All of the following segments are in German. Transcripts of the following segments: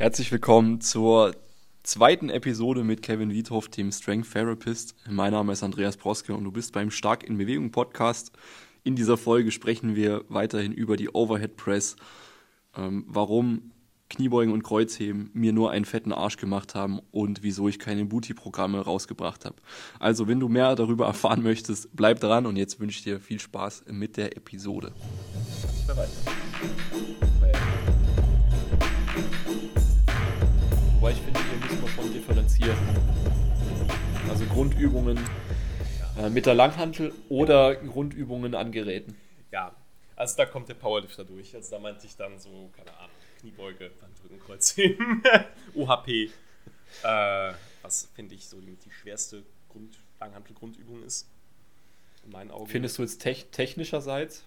Herzlich willkommen zur zweiten Episode mit Kevin Wiethoff, dem Strength Therapist. Mein Name ist Andreas Proske und du bist beim Stark in Bewegung Podcast. In dieser Folge sprechen wir weiterhin über die Overhead Press, ähm, warum Kniebeugen und Kreuzheben mir nur einen fetten Arsch gemacht haben und wieso ich keine Booty-Programme rausgebracht habe. Also, wenn du mehr darüber erfahren möchtest, bleib dran und jetzt wünsche ich dir viel Spaß mit der Episode. Wobei ich differenzieren. Also Grundübungen äh, mit der Langhantel oder Grundübungen an Geräten. Ja, also da kommt der Powerlifter durch. Also da meinte ich dann so, keine Ahnung, Kniebeuge, Bankdrücken, Kreuzheben, OHP. Äh, was finde ich so die, die schwerste Grund, Langhantel-Grundübung ist. In meinen Augen. Findest du jetzt te technischerseits?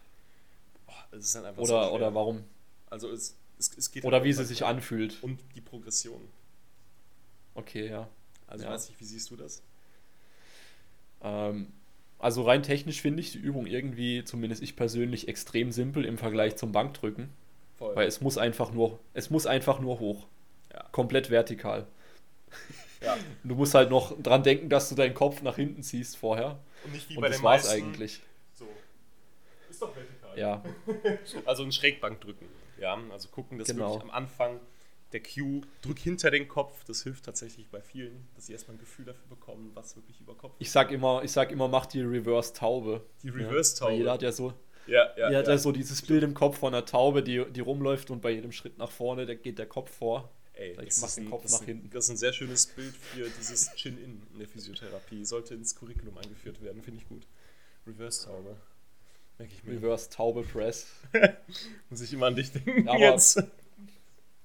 Oh, oder, so oder warum? Also es, es, es geht Oder halt wie sie sich anfühlt. Und die Progression. Okay, ja. Also ja. weiß nicht, wie siehst du das? Ähm, also rein technisch finde ich die Übung irgendwie, zumindest ich persönlich, extrem simpel im Vergleich zum Bankdrücken. Voll. Weil es muss einfach nur, es muss einfach nur hoch. Ja. Komplett vertikal. Ja. Du musst halt noch dran denken, dass du deinen Kopf nach hinten ziehst vorher. Und nicht wie Und bei das den war's meisten. eigentlich. So. Ist doch vertikal. Ja. also ein Schrägbankdrücken. Ja, also gucken, dass Genau. wirklich am Anfang der Cue, drück hinter den Kopf. Das hilft tatsächlich bei vielen, dass sie erstmal ein Gefühl dafür bekommen, was wirklich über Kopf Ich sag immer, ich sag immer, mach die Reverse-Taube. Die Ja, Reverse-Taube. weil jeder hat ja so, Ja, ja. jeder hat ja. ja so dieses Bild im Kopf von einer Taube, die, die rumläuft und bei jedem Schritt nach vorne, da geht der Kopf vor. Ey, Ich mach den ein- Kopf das nach ein- hinten. Das ist ein sehr schönes Bild für dieses Chin-In in der Physiotherapie. Sollte ins Curriculum eingeführt werden, finde ich gut. Reverse-Taube. Merke ich mir. Reverse-Taube Press. Muss ich immer an dich denken Aber- jetzt.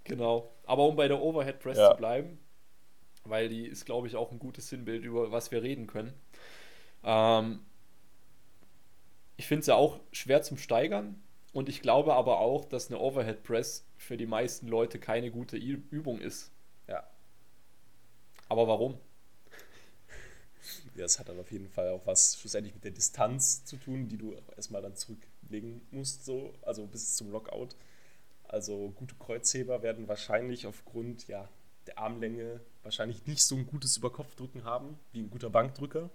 Genau. Aber um bei der Overhead Press Ja. zu bleiben, weil die ist, glaube ich, auch ein gutes Sinnbild, über was wir reden können. Ähm, ich finde es ja auch schwer zum Steigern und ich glaube aber auch, dass eine Overhead Press für die meisten Leute keine gute Übung ist. Ja. Aber warum? Ja, das hat dann auf jeden Fall auch was schlussendlich mit der Distanz zu tun, die du erstmal dann zurücklegen musst, so, also bis zum Lockout. Also gute Kreuzheber werden wahrscheinlich aufgrund ja, der Armlänge wahrscheinlich nicht so ein gutes Überkopfdrücken haben wie ein guter Bankdrücker,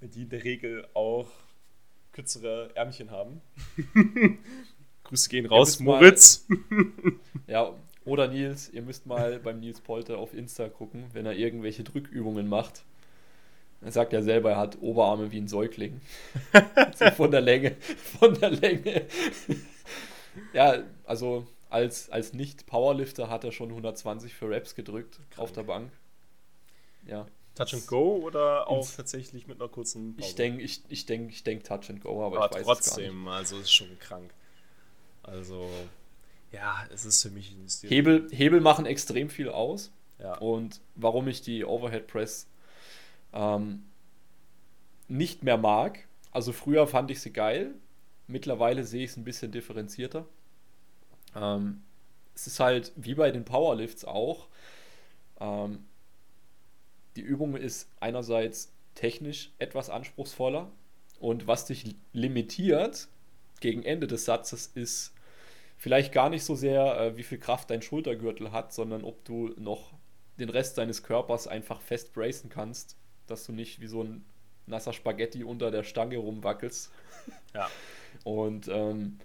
die in der Regel auch kürzere Ärmchen haben. Grüße gehen raus, müsst mal- Moritz. Ja, oder Nils, ihr müsst mal beim Nils Polter auf Insta gucken, wenn er irgendwelche Drückübungen macht. Er sagt ja selber, er hat Oberarme wie ein Säugling. so von der Länge. Von der Länge. Ja, also als, als Nicht-Powerlifter hat er schon 120 für Reps gedrückt auf der Bank. Ja, Touch and Go oder auch Ins- tatsächlich mit einer kurzen Pause? ich denke, ich, ich denk, ich denk Touch and Go, aber, aber ich weiß es gar nicht. trotzdem, also ist schon krank. Also, ja, es ist für mich ein Stil. Hebel, Hebel machen extrem viel aus. Ja. Und warum ich die Overhead Press ähm, nicht mehr mag, also früher fand ich sie geil, mittlerweile sehe ich es ein bisschen differenzierter. Ähm, es ist halt wie bei den Powerlifts auch. Ähm, die Übung ist einerseits technisch etwas anspruchsvoller und was dich limitiert gegen Ende des Satzes ist vielleicht gar nicht so sehr, äh, wie viel Kraft dein Schultergürtel hat, sondern ob du noch den Rest deines Körpers einfach fest bracen kannst, dass du nicht wie so ein nasser Spaghetti unter der Stange rumwackelst. Ja. Und ähm,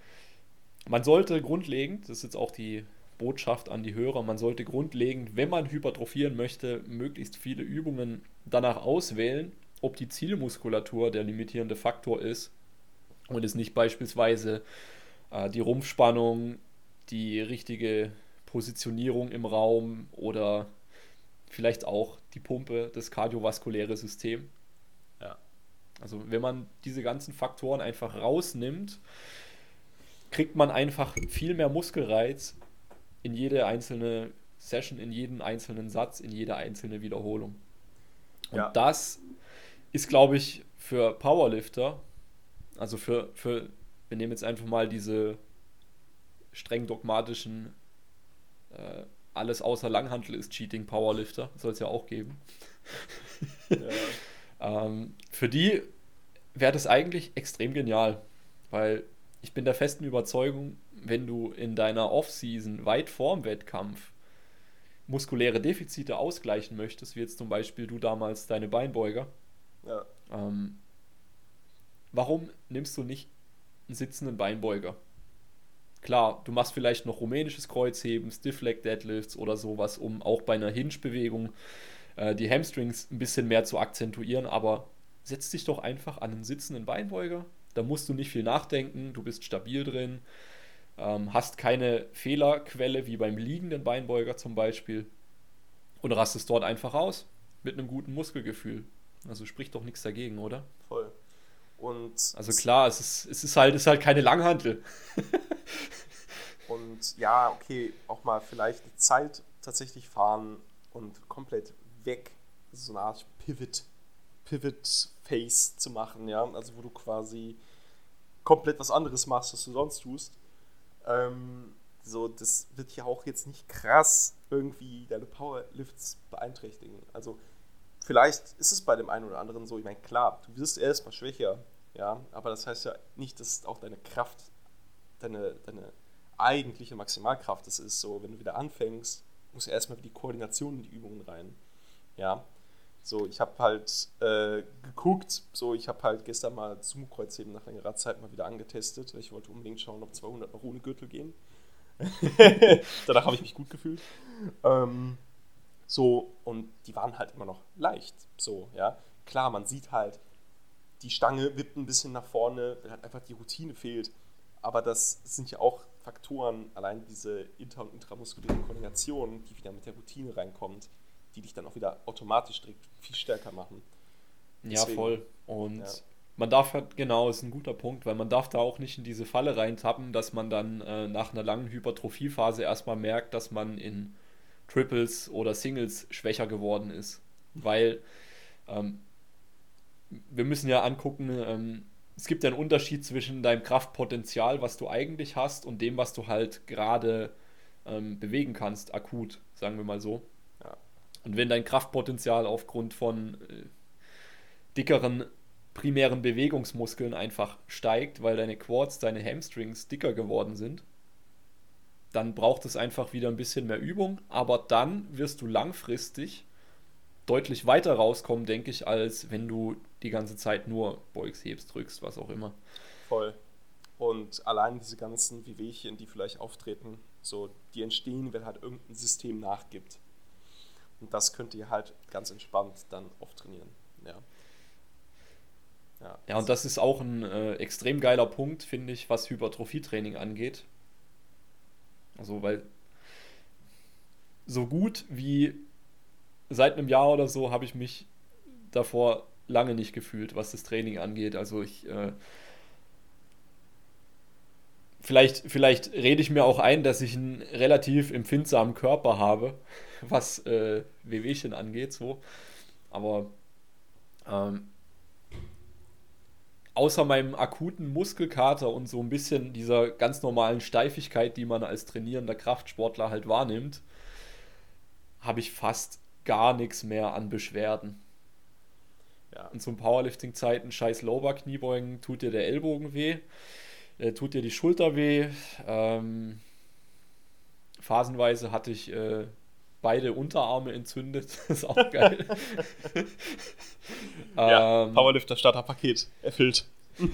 man sollte grundlegend, das ist jetzt auch die Botschaft an die Hörer, man sollte grundlegend, wenn man hypertrophieren möchte, möglichst viele Übungen danach auswählen, ob die Zielmuskulatur der limitierende Faktor ist und es nicht beispielsweise äh, die Rumpfspannung, die richtige Positionierung im Raum oder vielleicht auch die Pumpe, das kardiovaskuläre System. Ja. Also wenn man diese ganzen Faktoren einfach rausnimmt, kriegt man einfach viel mehr Muskelreiz in jede einzelne Session, in jeden einzelnen Satz, in jede einzelne Wiederholung. Und Ja. das ist, glaube ich, für Powerlifter, also für, für, wir nehmen jetzt einfach mal diese streng dogmatischen, äh, alles außer Langhantel ist Cheating Powerlifter, soll es ja auch geben. Ähm, für die wäre das eigentlich extrem genial, weil ich bin der festen Überzeugung, wenn du in deiner Off-Season weit vorm Wettkampf muskuläre Defizite ausgleichen möchtest, wie jetzt zum Beispiel du damals deine Beinbeuger, Ja. ähm, warum nimmst du nicht einen sitzenden Beinbeuger? Klar, du machst vielleicht noch rumänisches Kreuzheben, Stiff Leg Deadlifts oder sowas, um auch bei einer Hinge-Bewegung äh, die Hamstrings ein bisschen mehr zu akzentuieren, aber setz dich doch einfach an einen sitzenden Beinbeuger. Da musst du nicht viel nachdenken, du bist stabil drin, ähm, hast keine Fehlerquelle wie beim liegenden Beinbeuger zum Beispiel und rastest dort einfach aus mit einem guten Muskelgefühl. Also spricht doch nichts dagegen, oder? Voll. Und Also klar, es ist, es ist halt, es ist halt keine Langhantel. Und ja, okay, auch mal vielleicht die Zeit tatsächlich fahren und komplett weg, so eine Art Pivot, Pivot Face zu machen, ja. Also wo du quasi komplett was anderes machst, was du sonst tust. Ähm, so, das wird ja auch jetzt nicht krass irgendwie deine Powerlifts beeinträchtigen. Also vielleicht ist es bei dem einen oder anderen so, ich meine, klar, du wirst erstmal schwächer, ja, aber das heißt ja nicht, dass auch deine Kraft, deine, deine eigentliche Maximalkraft das ist. So, wenn du wieder anfängst, muss erstmal die Koordination in die Übungen rein. Ja. So, ich habe halt äh, geguckt, so, ich habe halt gestern mal Sumo-Kreuzheben nach längerer Zeit mal wieder angetestet. Ich wollte unbedingt schauen, ob 200 noch ohne Gürtel gehen. Danach habe ich mich gut gefühlt. Ähm, so, und die waren halt immer noch leicht. So, ja. Klar, man sieht halt, die Stange wippt ein bisschen nach vorne, wenn halt einfach die Routine fehlt. Aber das sind ja auch Faktoren, allein diese inter- und intramuskuläre Koordination, die wieder mit der Routine reinkommt, die dich dann auch wieder automatisch direkt viel stärker machen. Ja, Deswegen, voll. Und ja. man darf halt, genau, ist ein guter Punkt, weil man darf da auch nicht in diese Falle reintappen, dass man dann äh, nach einer langen Hypertrophiephase erstmal merkt, dass man in Triples oder Singles schwächer geworden ist. Weil ähm, wir müssen ja angucken, ähm, es gibt ja einen Unterschied zwischen deinem Kraftpotenzial, was du eigentlich hast, und dem, was du halt gerade ähm, bewegen kannst, akut, sagen wir mal so. Ja. Und wenn dein Kraftpotenzial aufgrund von äh, dickeren primären Bewegungsmuskeln einfach steigt, weil deine Quads, deine Hamstrings dicker geworden sind, dann braucht es einfach wieder ein bisschen mehr Übung, aber dann wirst du langfristig deutlich weiter rauskommen, denke ich, als wenn du die ganze Zeit nur Beugs, hebst, drückst, was auch immer. Voll. Und allein diese ganzen Wehwehchen, die vielleicht auftreten, so, die entstehen, wenn halt irgendein System nachgibt. Und das könnt ihr halt ganz entspannt dann oft trainieren. Ja. Ja, Ja, und das ist auch ein äh, extrem geiler Punkt, finde ich, was Hypertrophietraining angeht. Also, weil so gut wie seit einem Jahr oder so habe ich mich davor lange nicht gefühlt, was das Training angeht. Also ich äh, vielleicht, vielleicht rede ich mir auch ein, dass ich einen relativ empfindsamen Körper habe, was äh, Wehwehchen angeht, so. Aber ähm, außer meinem akuten Muskelkater und so ein bisschen dieser ganz normalen Steifigkeit, die man als trainierender Kraftsportler halt wahrnimmt, habe ich fast gar nichts mehr an Beschwerden. ja. In so Powerlifting-Zeiten, scheiß Lower-Kniebeugen, tut dir der Ellbogen weh, äh, tut dir die Schulter weh. Ähm, phasenweise hatte ich äh, beide Unterarme entzündet. Das ist auch geil. ja. Ähm, Powerlifter Starterpaket erfüllt.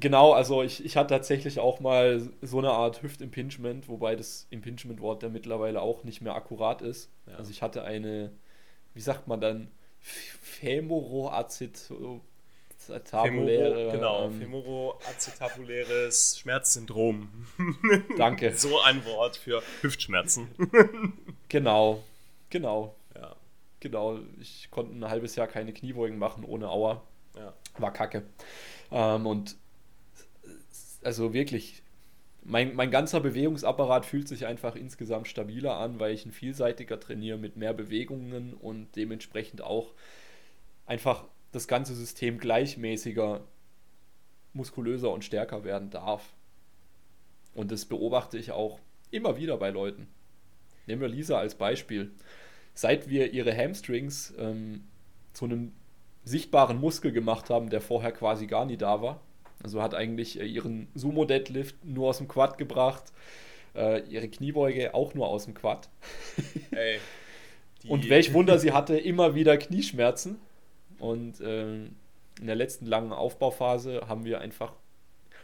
Genau, also ich, ich hatte tatsächlich auch mal so eine Art Hüftimpingement, wobei das Impingement-Wort ja mittlerweile auch nicht mehr akkurat ist. Ja. Also ich hatte eine, wie sagt man dann, Femoroacetabuläre. genau, ähm, femoroacetabuläres Schmerzsyndrom. Danke. so ein Wort für Hüftschmerzen. Genau, genau, ja, genau. Ich konnte ein halbes Jahr keine Kniebeugen machen ohne Aua. ja. War kacke. Ähm, und also wirklich, mein, mein ganzer Bewegungsapparat fühlt sich einfach insgesamt stabiler an, weil ich ein vielseitiger trainiere mit mehr Bewegungen und dementsprechend auch einfach das ganze System gleichmäßiger, muskulöser und stärker werden darf. Und das beobachte ich auch immer wieder bei Leuten. Nehmen wir Lisa als Beispiel. Seit wir ihre Hamstrings ähm, zu einem sichtbaren Muskel gemacht haben, der vorher quasi gar nie da war. Also hat eigentlich äh, ihren Sumo-Deadlift nur aus dem Quad gebracht, äh, ihre Kniebeuge auch nur aus dem Quad. Ey. Und nur aus dem Quad. Ey. Und welch Wunder, sie hatte immer wieder Knieschmerzen. Und ähm, in der letzten langen Aufbauphase haben wir einfach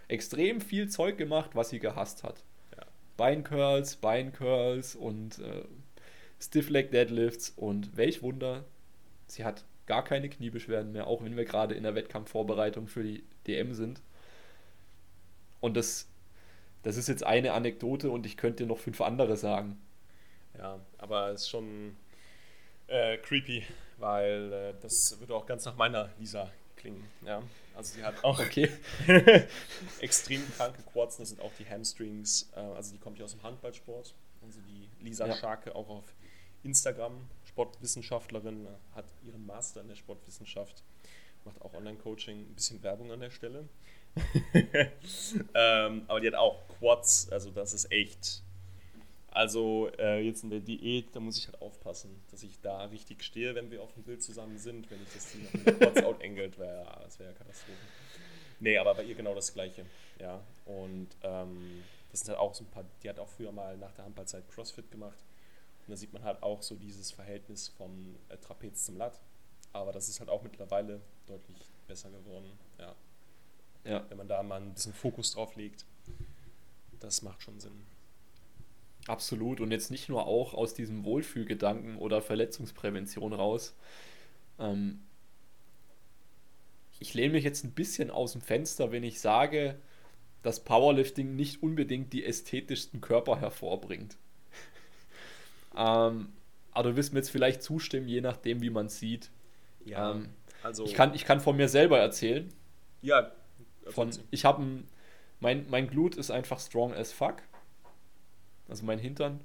extrem viel Zeug gemacht, was sie gehasst hat. Ja. Beincurls, Beincurls und äh, Stiff Leg Deadlifts und welch Wunder, sie hat gar keine Kniebeschwerden mehr, auch wenn wir gerade in der Wettkampfvorbereitung für die DM sind. Und das, das ist jetzt eine Anekdote und ich könnte dir noch fünf andere sagen. Ja, aber es ist schon äh, creepy, weil äh, das würde auch ganz nach meiner Lisa klingen. Ja, also sie hat auch okay. extrem kranke Quads, das sind auch die Hamstrings, äh, also die kommt ja aus dem Handballsport. Also die Lisa ja. Scharke auch auf Instagram, Sportwissenschaftlerin, hat ihren Master in der Sportwissenschaft, macht auch Online-Coaching, ein bisschen Werbung an der Stelle. ähm, aber die hat auch Quads, also das ist echt also äh, jetzt in der Diät, da muss ich halt aufpassen, dass ich da richtig stehe, wenn wir auf dem Bild zusammen sind. Wenn ich das Ding noch mit kurz outengelt, wäre das wäre ja Katastrophe. Nee, aber bei ihr genau das Gleiche. Ja, und ähm, das sind halt auch so ein paar, die hat auch früher mal nach der Handballzeit Crossfit gemacht. Und da sieht man halt auch so dieses Verhältnis vom äh, Trapez zum Lat. Aber das ist halt auch mittlerweile deutlich besser geworden. Ja. ja. Wenn man da mal ein bisschen Fokus drauf legt, das macht schon Sinn. Absolut. Und jetzt nicht nur auch aus diesem Wohlfühlgedanken oder Verletzungsprävention raus. Ähm, ich lehne mich jetzt ein bisschen aus dem Fenster, wenn ich sage, dass Powerlifting nicht unbedingt die ästhetischsten Körper hervorbringt. ähm, aber du wirst mir jetzt vielleicht zustimmen, je nachdem, wie man sieht. Ja, ähm, also. Ich kann, ich kann von mir selber erzählen. Ja. Von, ich habe mein, mein Glut ist einfach strong as fuck also mein Hintern,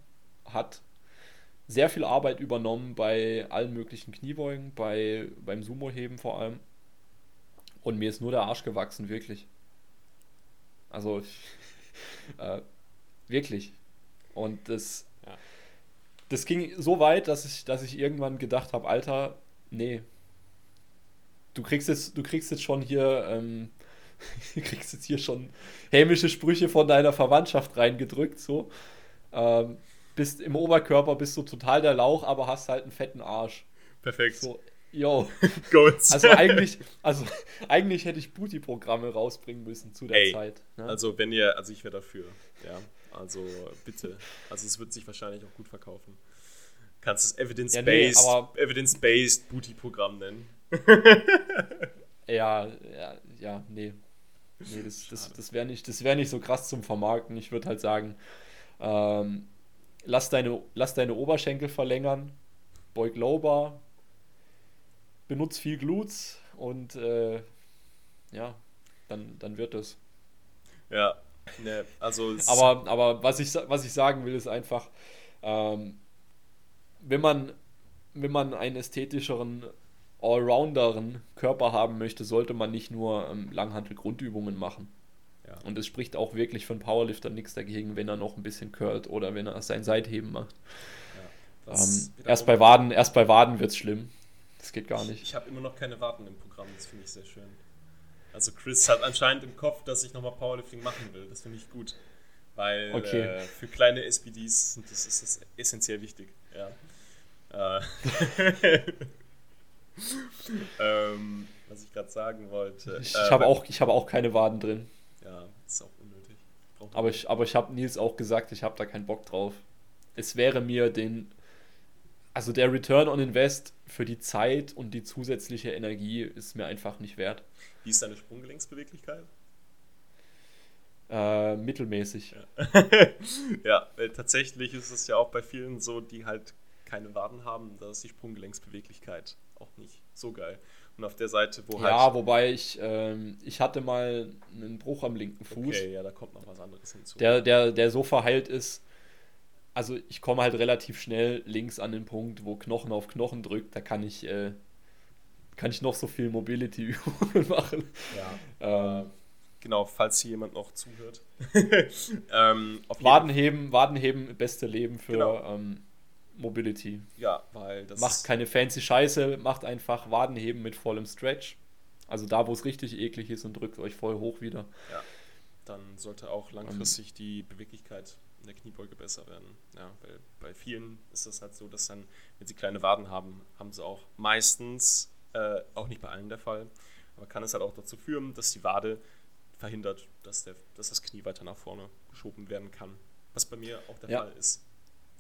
hat sehr viel Arbeit übernommen bei allen möglichen Kniebeugen, bei, beim Sumo-Heben vor allem. Und mir ist nur der Arsch gewachsen, wirklich. Also, äh, wirklich. Und das, ja. das ging so weit, dass ich, dass ich irgendwann gedacht habe, Alter, nee, du kriegst jetzt, du kriegst jetzt schon hier, ähm, kriegst jetzt hier schon hämische Sprüche von deiner Verwandtschaft reingedrückt, so. Ähm, bist im Oberkörper bist du total der Lauch, aber hast halt einen fetten Arsch. Perfekt. So, yo. Also eigentlich, also eigentlich hätte ich Booty-Programme rausbringen müssen zu der Ey, Zeit. Ne? Also wenn ihr, also ich wäre dafür. Ja, also bitte. Also es wird sich wahrscheinlich auch gut verkaufen. Kannst es Evidence-Based ja, nee, Evidence Booty-Programm nennen. ja, ja, ja, nee. Nee, das, das, das wäre nicht, wär nicht so krass zum Vermarkten. Ich würde halt sagen, ähm, lass, deine, lass deine Oberschenkel verlängern, beug Lowbar, benutz viel Glutes und äh, ja, dann, dann wird es. Ja, ne, also. aber aber was, ich, was ich sagen will, ist einfach, ähm, wenn, man, wenn man einen ästhetischeren, allrounderen Körper haben möchte, sollte man nicht nur ähm, Langhantel-Grundübungen machen. Ja. Und es spricht auch wirklich für einen Powerlifter nichts dagegen, wenn er noch ein bisschen curlt oder wenn er sein Seitheben macht. Ja, ähm, erst, bei Waden, erst bei Waden wird es schlimm. Das geht gar nicht. Ich, ich habe immer noch keine Waden im Programm, das finde ich sehr schön. Also Chris hat anscheinend im Kopf, dass ich nochmal Powerlifting machen will. Das finde ich gut. Weil okay. äh, für kleine SPDs das ist das essentiell wichtig. Ja. Äh. ähm, was ich gerade sagen wollte. Ich, äh, habe auch, hab auch keine Waden drin. Ist auch unnötig. Aber ich, aber ich habe Nils auch gesagt, ich habe da keinen Bock drauf. Es wäre mir den. Also der Return on Invest für die Zeit und die zusätzliche Energie ist mir einfach nicht wert. Wie ist deine Sprunggelenksbeweglichkeit? Äh, mittelmäßig. Ja, ja tatsächlich ist es ja auch bei vielen so, die halt keine Waden haben, da ist die Sprunggelenksbeweglichkeit auch nicht so geil. Und auf der Seite, wo halt. Ja, wobei ich, ähm, ich hatte mal einen Bruch am linken Fuß. Okay, ja, da kommt noch was anderes hinzu. Der, der, der so verheilt ist. Also ich komme halt relativ schnell links an den Punkt, wo Knochen auf Knochen drückt. Da kann ich, äh, kann ich noch so viel Mobility-Übungen machen. Ja. Ähm, genau, falls hier jemand noch zuhört. ähm, Wadenheben, Wadenheben, beste Leben für genau. ähm, Mobility. Ja, weil das. Macht keine fancy Scheiße, macht einfach Wadenheben mit vollem Stretch. Also da, wo es richtig eklig ist und drückt euch voll hoch wieder. Ja. Dann sollte auch langfristig um, die Beweglichkeit in der Kniebeuge besser werden. Ja, weil bei vielen ist das halt so, dass dann, wenn sie kleine Waden haben, haben sie auch meistens, äh, auch nicht bei allen der Fall, aber kann es halt auch dazu führen, dass die Wade verhindert, dass, der, dass das Knie weiter nach vorne geschoben werden kann. Was bei mir auch der ja. Fall ist.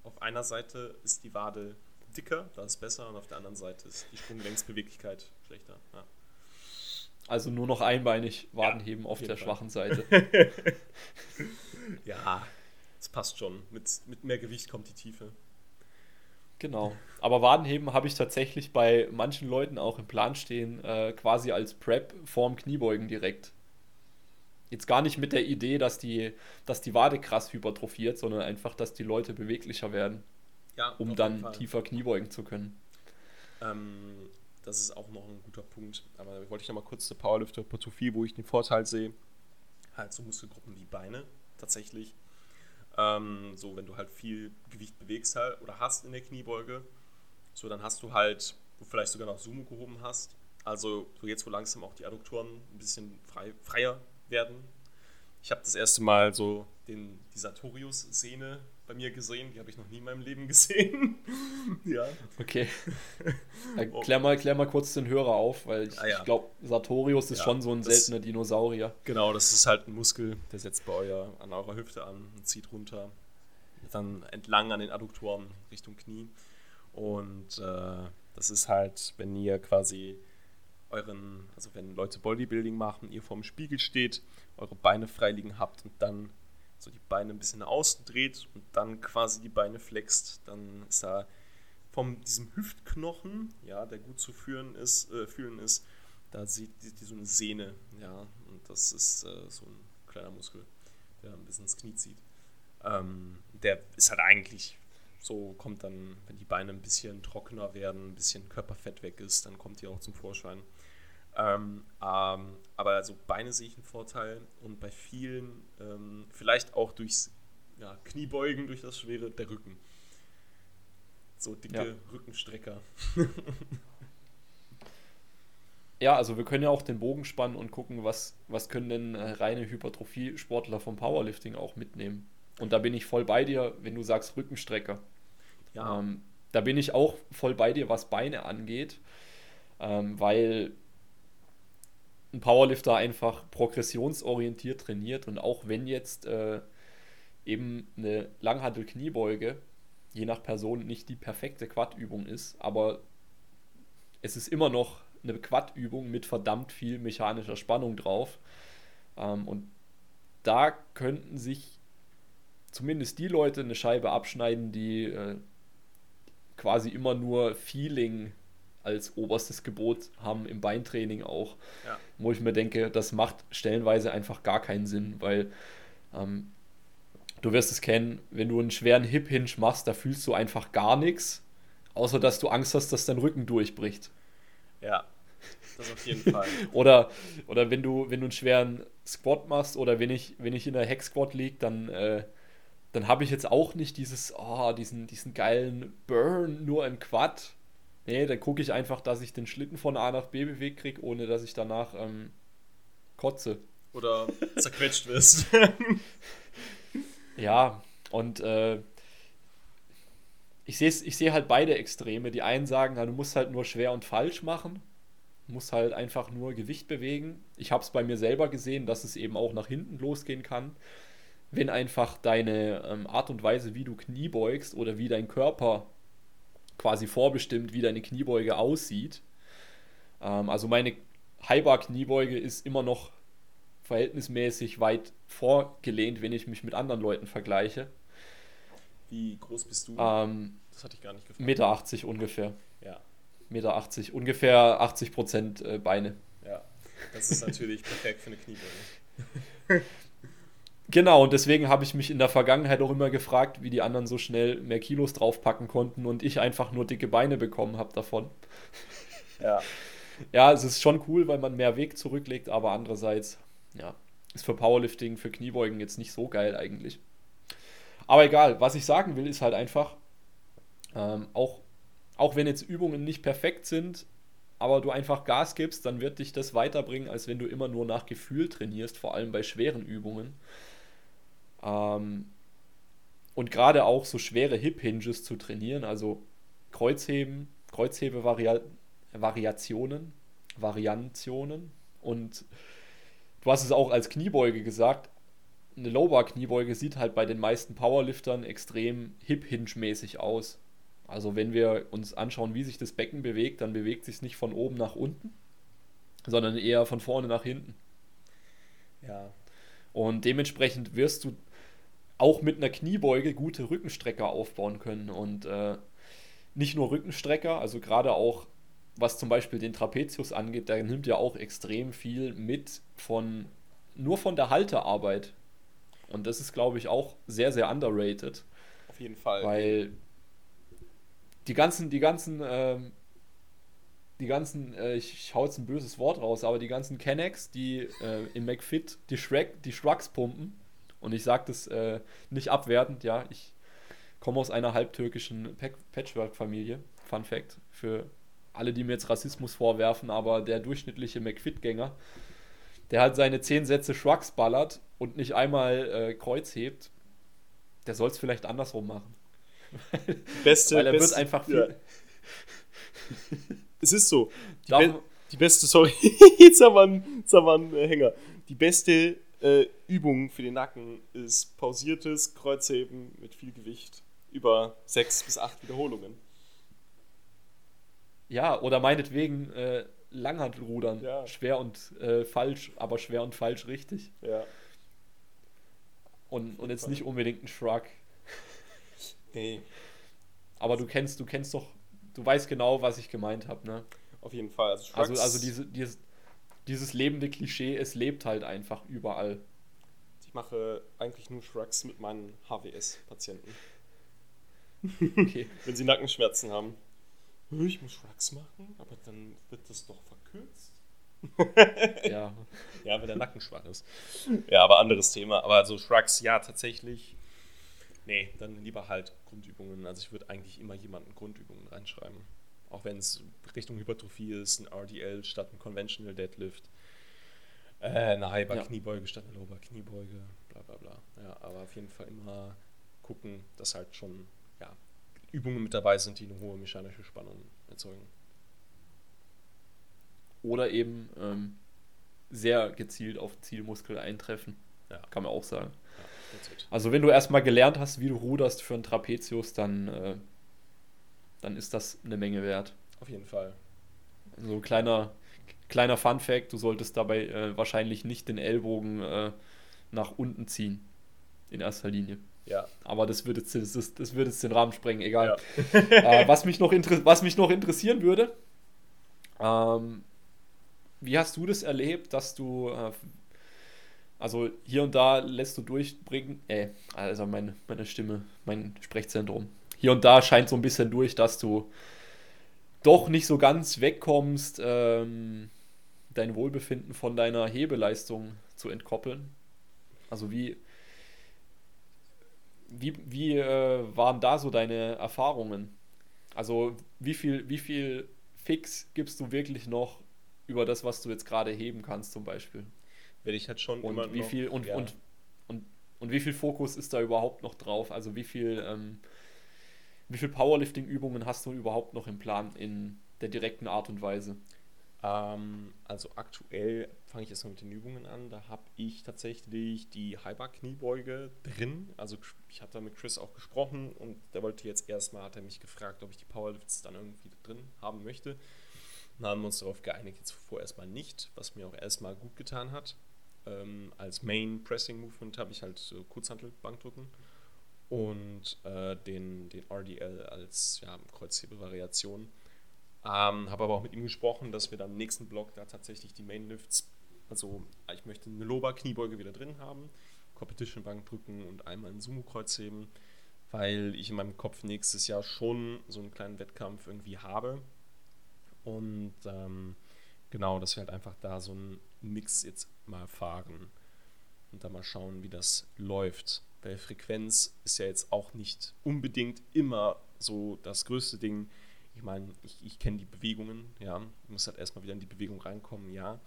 Auf einer Seite ist die Wade dicker, da ist besser, und auf der anderen Seite ist die Sprunglängsbeweglichkeit schlechter. Ja. Also nur noch einbeinig Waden heben ja, auf, der Fall. schwachen Seite. ja, das passt schon. Mit, mit mehr Gewicht kommt die Tiefe. Genau. Aber Wadenheben habe ich tatsächlich bei manchen Leuten auch im Plan stehen, äh, quasi als Prep vorm Kniebeugen direkt. Jetzt gar nicht mit der Idee, dass die, dass die Wade krass hypertrophiert, sondern einfach, dass die Leute beweglicher werden, ja, um dann tiefer Kniebeugen zu können. Ähm, das ist auch noch ein guter Punkt. Aber wollte ich noch mal kurz zur Powerlifter-Hypertrophie, wo ich den Vorteil sehe. Halt so Muskelgruppen wie Beine tatsächlich. Ähm, so, wenn du halt viel Gewicht bewegst halt oder hast in der Kniebeuge, so dann hast du halt, du vielleicht sogar noch Sumo gehoben hast. Also so jetzt, wo langsam auch die Adduktoren ein bisschen frei, freier werden. Ich habe das erste Mal so den, die Sartorius-Szene bei mir gesehen. Die habe ich noch nie in meinem Leben gesehen. ja. Okay. Oh. klär, mal, klär mal kurz den Hörer auf, weil ich, ah, ja. ich glaube, Sartorius ist ja, schon so ein seltener Dinosaurier. Genau, das ist halt ein Muskel, der setzt bei euer, an eurer Hüfte an und zieht runter. Dann entlang an den Adduktoren Richtung Knie. Und äh, das ist halt, wenn ihr quasi euren, also wenn Leute Bodybuilding machen, ihr vorm Spiegel steht, eure Beine frei liegen habt und dann so die Beine ein bisschen nach außen dreht und dann quasi die Beine flext, dann ist da von diesem Hüftknochen, ja, der gut zu führen ist, äh, fühlen ist, da sieht die, die, so eine Sehne, ja, und das ist äh, so ein kleiner Muskel, der ein bisschen ins Knie zieht. Ähm, der ist halt eigentlich so, kommt dann, wenn die Beine ein bisschen trockener werden, ein bisschen Körperfett weg ist, dann kommt die auch zum Vorschein. Ähm, ähm, aber also Beine sehe ich einen Vorteil und bei vielen, ähm, vielleicht auch durchs ja, Kniebeugen, durch das Schwere, der Rücken. So dicke ja. Rückenstrecker. ja, also wir können ja auch den Bogen spannen und gucken, was, was können denn äh, reine Hypertrophie-Sportler vom Powerlifting auch mitnehmen. Und da bin ich voll bei dir, wenn du sagst Rückenstrecker. Ja. Ähm, da bin ich auch voll bei dir, was Beine angeht, ähm, weil ein Powerlifter einfach progressionsorientiert trainiert und auch wenn jetzt äh, eben eine Langhantel-Kniebeuge je nach Person nicht die perfekte Quad-Übung ist, aber es ist immer noch eine Quad-Übung mit verdammt viel mechanischer Spannung drauf. Ähm, und da könnten sich zumindest die Leute eine Scheibe abschneiden, die äh, quasi immer nur Feeling als oberstes Gebot haben im Beintraining auch, ja. wo ich mir denke, das macht stellenweise einfach gar keinen Sinn, weil ähm, du wirst es kennen, wenn du einen schweren Hip-Hinge machst, da fühlst du einfach gar nichts, außer dass du Angst hast, dass dein Rücken durchbricht. Ja, das auf jeden Fall. oder, oder wenn du, wenn du einen schweren Squat machst oder wenn ich, wenn ich in der Heck-Squat liege, dann, äh, dann habe ich jetzt auch nicht dieses, oh, diesen, diesen geilen Burn nur im Quad, Nee, dann gucke ich einfach, dass ich den Schlitten von A nach B bewegt kriege, ohne dass ich danach ähm, kotze. Oder zerquetscht wirst. ja, und äh, ich sehe ich seh halt beide Extreme. Die einen sagen, na, du musst halt nur schwer und falsch machen, du musst halt einfach nur Gewicht bewegen. Ich habe es bei mir selber gesehen, dass es eben auch nach hinten losgehen kann, wenn einfach deine ähm, Art und Weise, wie du Knie beugst oder wie dein Körper quasi vorbestimmt, wie deine Kniebeuge aussieht. Ähm, also meine Highbar-Kniebeuge ist immer noch verhältnismäßig weit vorgelehnt, wenn ich mich mit anderen Leuten vergleiche. Wie groß bist du? Ähm, das hatte ich gar nicht gefragt. Meter 80 ungefähr. Ja. Meter 80, ungefähr 80 Prozent äh, Beine. Ja, das ist natürlich perfekt für eine Kniebeuge. Genau, und deswegen habe ich mich in der Vergangenheit auch immer gefragt, wie die anderen so schnell mehr Kilos draufpacken konnten und ich einfach nur dicke Beine bekommen habe davon. Ja. Ja, es ist schon cool, weil man mehr Weg zurücklegt, aber andererseits, ja, ist für Powerlifting, für Kniebeugen jetzt nicht so geil eigentlich. Aber egal, was ich sagen will, ist halt einfach, ähm, auch, auch wenn jetzt Übungen nicht perfekt sind, aber du einfach Gas gibst, dann wird dich das weiterbringen, als wenn du immer nur nach Gefühl trainierst, vor allem bei schweren Übungen. Ähm, und gerade auch so schwere Hip-Hinges zu trainieren, also Kreuzheben, Kreuzhebe-Variationen, Variationen und du hast es auch als Kniebeuge gesagt, eine Low-Bar-Kniebeuge sieht halt bei den meisten Powerliftern extrem Hip-Hinge-mäßig aus. Also wenn wir uns anschauen, wie sich das Becken bewegt, dann bewegt sich es nicht von oben nach unten, sondern eher von vorne nach hinten. Ja. Und dementsprechend wirst du auch mit einer Kniebeuge gute Rückenstrecker aufbauen können. Und äh, nicht nur Rückenstrecker, also gerade auch was zum Beispiel den Trapezius angeht, der nimmt ja auch extrem viel mit von nur von der Haltearbeit. Und das ist, glaube ich, auch sehr, sehr underrated. Auf jeden Fall. Weil die ganzen, die ganzen, ähm, die ganzen, äh, ich hau jetzt ein böses Wort raus, aber die ganzen Kennex, die äh, in McFit die, Shrek, die Shrugs pumpen, und ich sage das äh, nicht abwertend, ja, ich komme aus einer halbtürkischen Patchwork-Familie, Fun Fact, für alle, die mir jetzt Rassismus vorwerfen, aber der durchschnittliche McFit-Gänger, der halt seine 10 Sätze Shrugs ballert und nicht einmal äh, Kreuz hebt, der soll es vielleicht andersrum machen. Beste, Weil er beste, wird einfach viel. Ja. es ist so. Die, be die beste, sorry, jetzt haben wir einen, jetzt haben wir einen Hänger. Die beste äh, Übung für den Nacken ist pausiertes Kreuzheben mit viel Gewicht über sechs bis acht Wiederholungen. Ja, oder meinetwegen äh, Langhantelrudern. Ja. Schwer und äh, falsch, aber schwer und falsch richtig. Ja. Und, und jetzt nicht unbedingt ein Shrug. Nee, Aber du kennst, du kennst doch, du weißt genau, was ich gemeint habe, ne? auf jeden Fall. Also, Also, Shrugs, also diese, dieses, dieses lebende Klischee, es lebt halt einfach überall. ich mache eigentlich nur Shrugs mit meinen HWS-Patienten. Okay. Wenn sie Nackenschmerzen haben. "Äh, Ich muss Shrugs machen, aber dann wird das doch verkürzt. ja. Ja, wenn der Nacken schwach ist. Ja, aber anderes Thema. Aber so Shrugs, ja, tatsächlich. Nee, dann lieber halt Grundübungen. Also ich würde eigentlich immer jemanden Grundübungen reinschreiben. Auch wenn es Richtung Hypertrophie ist, ein RDL statt ein Conventional Deadlift. Äh, eine Bar Ja. Kniebeuge statt eine Low Bar Kniebeuge, bla bla bla. Ja, aber auf jeden Fall immer gucken, dass halt schon ja, Übungen mit dabei sind, die eine hohe mechanische Spannung erzeugen. Oder eben ähm, sehr gezielt auf Zielmuskel eintreffen. Ja. Kann man auch sagen. Ja. Also wenn du erstmal gelernt hast, wie du ruderst für einen Trapezius, dann, äh, dann ist das eine Menge wert. Auf jeden Fall. So ein kleiner, kleiner Fun Fact, du solltest dabei äh, wahrscheinlich nicht den Ellbogen äh, nach unten ziehen. In erster Linie. Ja. Aber das würde jetzt, das, das, das würde jetzt den Rahmen sprengen, egal. ja. äh, was, mich noch was mich noch interessieren würde, ähm, wie hast du das erlebt, dass du, äh, also hier und da lässt du durchbringen, äh, also meine, meine Stimme, mein Sprechzentrum, hier und da scheint so ein bisschen durch, dass du doch nicht so ganz wegkommst, ähm, dein Wohlbefinden von deiner Hebeleistung zu entkoppeln. Also wie, wie, wie äh, waren da so deine Erfahrungen? Also wie viel, wie viel Fix gibst du wirklich noch über das, was du jetzt gerade heben kannst zum Beispiel? Werde ich halt schon immer Und wie noch- viel und, ja. und, und, und wie viel Fokus ist da überhaupt noch drauf? Also wie viel, ähm, wie viel Powerlifting-Übungen hast du überhaupt noch im Plan in der direkten Art und Weise? Ähm, also aktuell fange ich erstmal mit den Übungen an. Da habe ich tatsächlich die Hyper-Kniebeuge drin. Also ich hatte mit Chris auch gesprochen und der wollte jetzt erstmal, hat er mich gefragt, ob ich die Powerlifts dann irgendwie drin haben möchte. Dann haben wir uns darauf geeinigt, jetzt vorerst mal nicht, was mir auch erstmal gut getan hat. Ähm, als Main Pressing Movement habe ich halt so Kurzhantel Bankdrücken und äh, den, den RDL als ja, Kreuzhebe-Variation. Ähm, habe aber auch mit ihm gesprochen, dass wir dann im nächsten Block da tatsächlich die Main Lifts, also ich möchte eine Lower Kniebeuge wieder drin haben, Competition Bank drücken und einmal ein Sumo Kreuzheben, weil ich in meinem Kopf nächstes Jahr schon so einen kleinen Wettkampf irgendwie habe. Und ähm, genau, dass wir halt einfach da so einen Mix jetzt mal fahren und da mal schauen, wie das läuft. Weil Frequenz ist ja jetzt auch nicht unbedingt immer so das größte Ding. Ich meine, ich, ich kenne die Bewegungen, ja. Ich muss halt erstmal wieder in die Bewegung reinkommen, ja.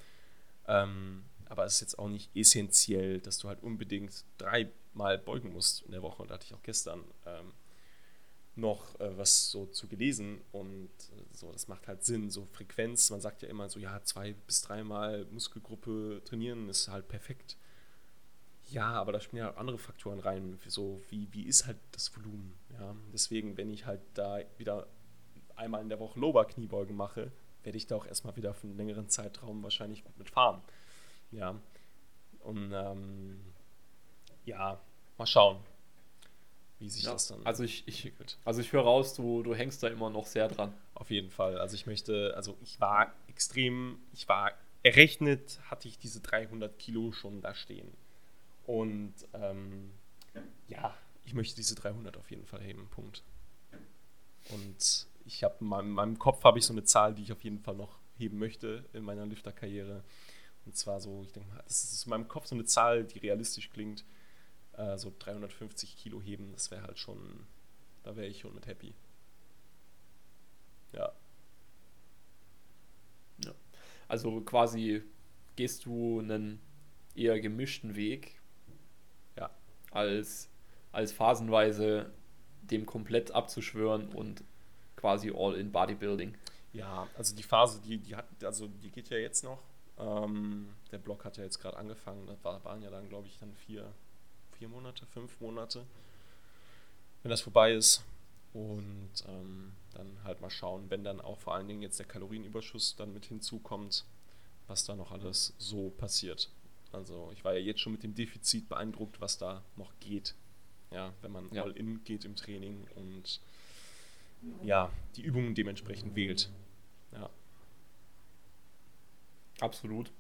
Ähm, aber es ist jetzt auch nicht essentiell, dass du halt unbedingt dreimal beugen musst in der Woche. Und da hatte ich auch gestern ähm, noch äh, was so zu gelesen und äh, so, das macht halt Sinn. So Frequenz, man sagt ja immer so, ja, zwei bis dreimal Muskelgruppe trainieren ist halt perfekt. Ja, aber da spielen ja auch andere Faktoren rein, so wie, wie ist halt das Volumen. Ja? Deswegen, wenn ich halt da wieder einmal in der Woche Lower-Kniebeugen mache, werde ich da auch erstmal wieder für einen längeren Zeitraum wahrscheinlich gut mitfahren. Ja. Und ähm, ja, mal schauen, wie sich ja, das dann also ich, ich, entwickelt. Also ich höre raus, du, du hängst da immer noch sehr dran. Auf jeden Fall. Also ich möchte, also ich war extrem, ich war errechnet, hatte ich diese 300 Kilo schon da stehen. Und ähm, ja, ich möchte diese 300 auf jeden Fall heben, Punkt. Und ich habe in meinem, in meinem Kopf habe ich so eine Zahl, die ich auf jeden Fall noch heben möchte in meiner Lifter-Karriere. Und zwar so, ich denke mal, das ist in meinem Kopf so eine Zahl, die realistisch klingt. Äh, so 350 Kilo heben, das wäre halt schon, da wäre ich schon mit happy. Ja. ja. Also quasi gehst du einen eher gemischten Weg. Als, als phasenweise dem komplett abzuschwören und quasi all in Bodybuilding. Ja, also die Phase, die, die hat, also die geht ja jetzt noch. Ähm, der Blog hat ja jetzt gerade angefangen. Das war, waren ja dann, glaube ich, dann vier, vier Monate, fünf Monate, wenn das vorbei ist. Und ähm, dann halt mal schauen, wenn dann auch vor allen Dingen jetzt der Kalorienüberschuss dann mit hinzukommt, was da noch alles so passiert. Also ich war ja jetzt schon mit dem Defizit beeindruckt, was da noch geht. Ja, wenn man ja. all in geht im Training und ja, die Übungen dementsprechend wählt. Ja. Absolut.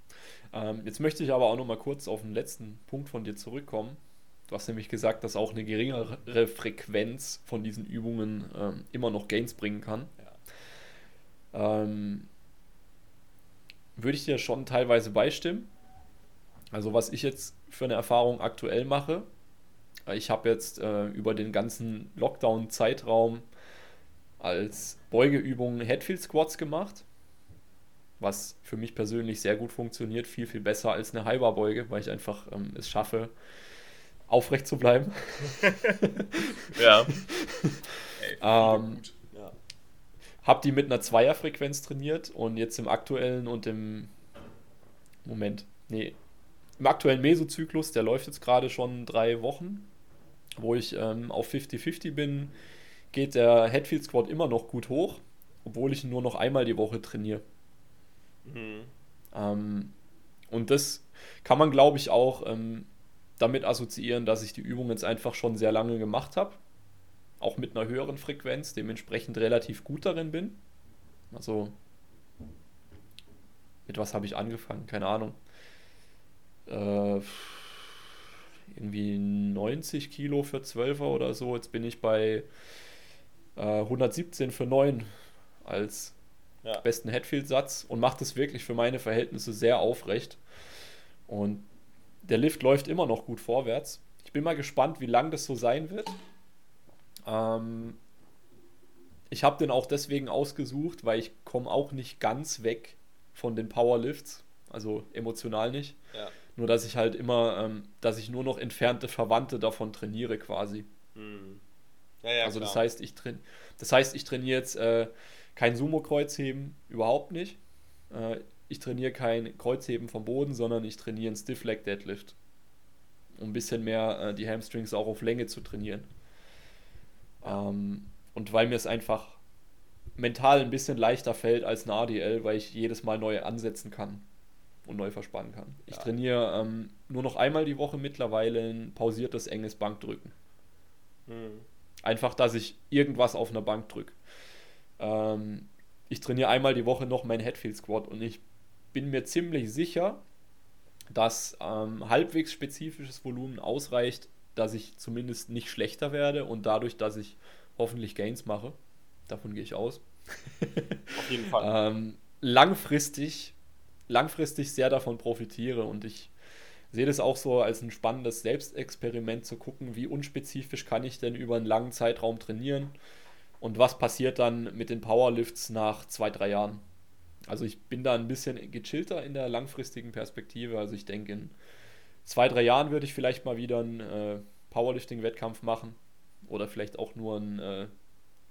Ähm, jetzt möchte ich aber auch noch mal kurz auf den letzten Punkt von dir zurückkommen. Du hast nämlich gesagt, dass auch eine geringere Frequenz von diesen Übungen ähm, immer noch Gains bringen kann. Ja. Ähm, würde ich dir schon teilweise beistimmen. Also was ich jetzt für eine Erfahrung aktuell mache, ich habe jetzt äh, über den ganzen Lockdown-Zeitraum als Beugeübung Headfield Squats gemacht, was für mich persönlich sehr gut funktioniert, viel, viel besser als eine Halber-Beuge, weil ich einfach ähm, es schaffe, aufrecht zu bleiben. ja. Ey, ähm, ja. Hab die mit einer Zweierfrequenz trainiert und jetzt im aktuellen und im Moment, nee, im aktuellen Mesozyklus, der läuft jetzt gerade schon drei Wochen, wo ich ähm, auf 50-50 bin, geht der Headfield Squat immer noch gut hoch, obwohl ich ihn nur noch einmal die Woche trainiere. Mhm. Ähm, und das kann man, glaube ich, auch ähm, damit assoziieren, dass ich die Übung jetzt einfach schon sehr lange gemacht habe. Auch mit einer höheren Frequenz, dementsprechend relativ gut darin bin. Also, mit was habe ich angefangen? Keine Ahnung. Äh, irgendwie 90 Kilo für 12er oder so. Jetzt bin ich bei 117 äh, für 9 als ja. besten Headfield-Satz und macht es wirklich für meine Verhältnisse sehr aufrecht. Und der Lift läuft immer noch gut vorwärts. Ich bin mal gespannt, wie lang das so sein wird. Ähm, ich habe den auch deswegen ausgesucht, weil ich komme auch nicht ganz weg von den Powerlifts, also emotional nicht. Ja. Nur dass ich halt immer, ähm, dass ich nur noch entfernte Verwandte davon trainiere quasi. Mhm. Ja, ja, also das heißt, ich train das heißt, ich trainiere jetzt äh, kein Sumo-Kreuzheben, überhaupt nicht. Äh, ich trainiere kein Kreuzheben vom Boden, sondern ich trainiere einen Stiff Leg Deadlift. Um ein bisschen mehr äh, die Hamstrings auch auf Länge zu trainieren. Ähm, und weil mir es einfach mental ein bisschen leichter fällt als eine ADL, weil ich jedes Mal neu ansetzen kann und neu verspannen kann. Ich ja. trainiere ähm, nur noch einmal die Woche mittlerweile ein pausiertes, enges Bankdrücken. Mhm. Einfach, dass ich irgendwas auf einer Bank drücke. Ähm, ich trainiere einmal die Woche noch mein Headfield Squat und ich bin mir ziemlich sicher, dass ähm, halbwegs spezifisches Volumen ausreicht, dass ich zumindest nicht schlechter werde und dadurch, dass ich hoffentlich Gains mache. Davon gehe ich aus. Auf jeden Fall. ähm, langfristig, langfristig sehr davon profitiere und ich sehe das auch so als ein spannendes Selbstexperiment zu gucken, wie unspezifisch kann ich denn über einen langen Zeitraum trainieren und was passiert dann mit den Powerlifts nach zwei, drei Jahren. Also ich bin da ein bisschen gechillter in der langfristigen Perspektive. Also ich denke, in zwei, drei Jahren würde ich vielleicht mal wieder einen äh, Powerlifting-Wettkampf machen. Oder vielleicht auch nur einen äh,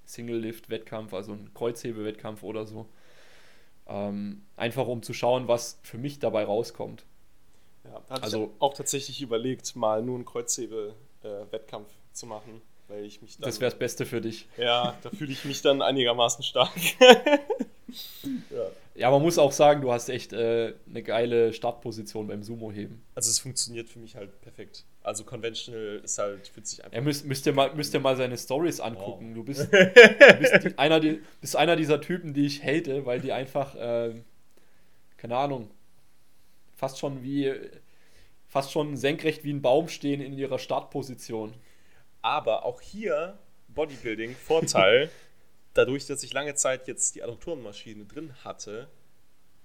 Single-Lift-Wettkampf, also einen Kreuzhebe-Wettkampf oder so. Ähm, einfach um zu schauen, was für mich dabei rauskommt. Ja, da hatte also, ich auch tatsächlich überlegt, mal nur einen Kreuzhebe-Wettkampf äh, zu machen, weil ich mich dann, Das wäre das Beste für dich. Ja, da fühle ich mich dann einigermaßen stark. ja. ja, man muss auch sagen, du hast echt äh, eine geile Startposition beim Sumo-Heben. Also es funktioniert für mich halt perfekt. Also conventional ist halt, fühlt sich einfach. Ja, müsst, müsst, ihr mal, müsst ihr mal seine Stories angucken. Wow. Du bist, du bist die, einer, die, bist einer dieser Typen, die ich hate, weil die einfach, äh, keine Ahnung, fast schon wie, fast schon senkrecht wie ein Baum stehen in ihrer Startposition. Aber auch hier Bodybuilding, Vorteil, dadurch, dass ich lange Zeit jetzt die Adduktorenmaschine drin hatte,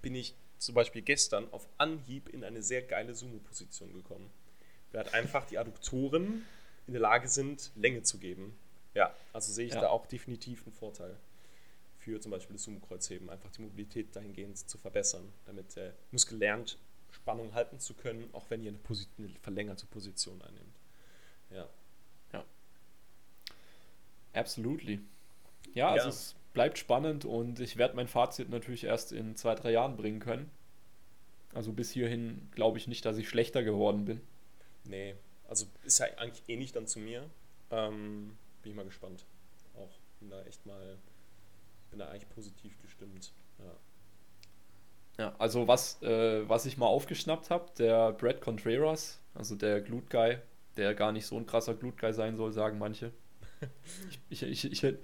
bin ich zum Beispiel gestern auf Anhieb in eine sehr geile Sumo-Position gekommen. Halt einfach die Adduktoren in der Lage sind, Länge zu geben. Ja, also sehe ich ja. da auch definitiv einen Vorteil für zum Beispiel das Sumo-Kreuzheben, einfach die Mobilität dahingehend zu verbessern, damit der Muskel lernt, Spannung halten zu können, auch wenn ihr eine, eine verlängerte Position einnimmt. Ja. Ja. Absolutely. Ja, also ja. es bleibt spannend und ich werde mein Fazit natürlich erst in zwei, drei Jahren bringen können. Also bis hierhin glaube ich nicht, dass ich schlechter geworden bin. Nee, also ist ja eigentlich ähnlich dann zu mir. Ähm, bin ich mal gespannt. Auch bin da echt mal, bin da eigentlich positiv gestimmt. Ja. Ja, also was, äh, was ich mal aufgeschnappt habe, der Brad Contreras, also der Glute Guy, der gar nicht so ein krasser Glute Guy sein soll, sagen manche. ich, ich, ich,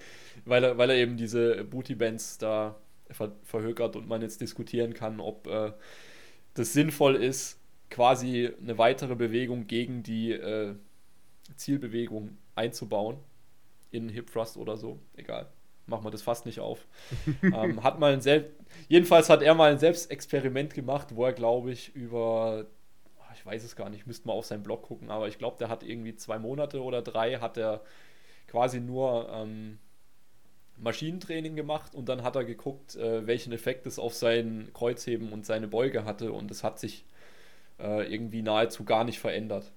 weil, er, weil er eben diese Booty-Bands da ver verhökert und man jetzt diskutieren kann, ob äh, das sinnvoll ist, quasi eine weitere Bewegung gegen die äh, Zielbewegung einzubauen in Hip Thrust oder so. Egal machen wir das fast nicht auf. ähm, hat mal ein Selbst Jedenfalls hat er mal ein Selbstexperiment gemacht, wo er, glaube ich, über, ah, ich weiß es gar nicht, müsste mal auf seinen Blog gucken, aber ich glaube, der hat irgendwie zwei Monate oder drei, hat er quasi nur ähm, Maschinentraining gemacht und dann hat er geguckt, äh, welchen Effekt es auf sein Kreuzheben und seine Beuge hatte und es hat sich äh, irgendwie nahezu gar nicht verändert.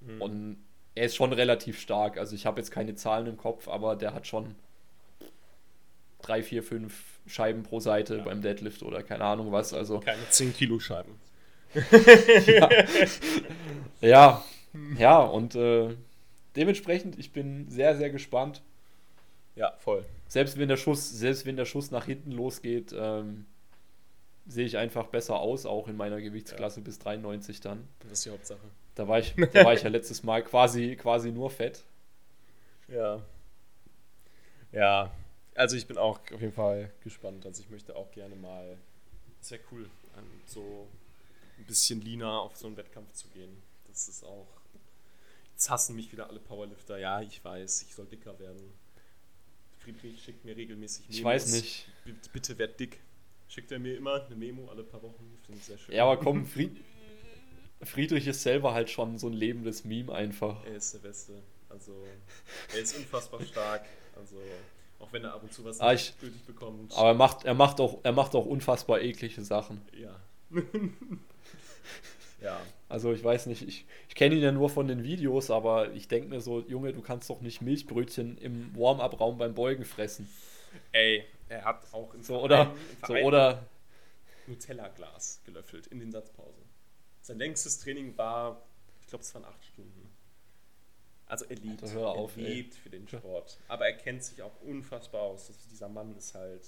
Mhm. Und er ist schon relativ stark, also ich habe jetzt keine Zahlen im Kopf, aber der hat schon drei, vier, fünf Scheiben pro Seite ja. beim Deadlift oder keine Ahnung was. Also keine 10 Kilo Scheiben. ja. ja, ja, und äh, dementsprechend, ich bin sehr, sehr gespannt. Ja, voll. Selbst wenn der Schuss, selbst wenn der Schuss nach hinten losgeht, ähm, sehe ich einfach besser aus, auch in meiner Gewichtsklasse ja. bis 93 dann. Das ist die Hauptsache. Da war ich, da war ich ja letztes Mal quasi, quasi nur fett. Ja. Ja, also ich bin auch auf jeden Fall gespannt. Also ich möchte auch gerne mal, wäre cool, so ein bisschen leaner auf so einen Wettkampf zu gehen. Das ist auch, jetzt hassen mich wieder alle Powerlifter. Ja, ich weiß, ich soll dicker werden. Friedrich schickt mir regelmäßig Memos. Ich weiß nicht. Bitte werd dick. Schickt er mir immer eine Memo alle paar Wochen. Finde ich sehr schön. Ja, aber komm, Fried Friedrich ist selber halt schon so ein lebendes Meme einfach. Er ist der Beste. Also, er ist unfassbar stark. Also, auch wenn er ab und zu was ah, ich, nötig bekommt. Aber er macht, er, macht auch, er macht auch unfassbar eklige Sachen. Ja. ja. Also ich weiß nicht, ich, ich kenne ihn ja nur von den Videos, aber ich denke mir so, Junge, du kannst doch nicht Milchbrötchen im Warm-up-Raum beim Beugen fressen. Ey, er hat auch im so, Verein, oder, im so, oder Nutella-Glas gelöffelt in den Satzpausen. Sein längstes Training war, ich glaube, es waren acht Stunden. Also er liebt, Alter, auf, er lebt für den Sport. Aber er kennt sich auch unfassbar aus. Das, dieser Mann ist halt,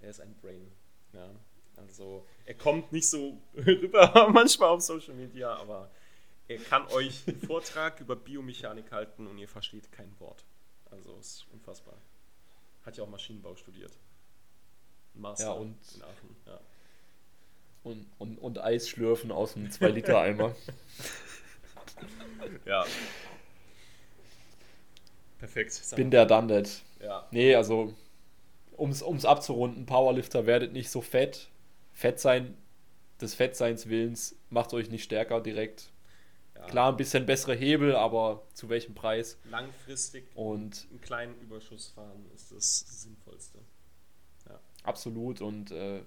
er ist ein Brain. Ja. Also er kommt nicht so rüber manchmal auf Social Media, aber er kann euch einen Vortrag über Biomechanik halten und ihr versteht kein Wort. Also ist unfassbar. Hat ja auch Maschinenbau studiert. Master ja, und, in Aachen. Ja. Und, und, und Eis schlürfen aus einem 2-Liter-Eimer. ja, Perfekt. Bin der done that. Ja. Nee, also, um es abzurunden, Powerlifter werdet nicht so fett. Fett sein, des Fettseins Willens, macht euch nicht stärker direkt. Klar, ein bisschen bessere Hebel, aber zu welchem Preis? Langfristig und einen kleinen Überschuss fahren ist das Sinnvollste. Ja. Absolut. Und äh,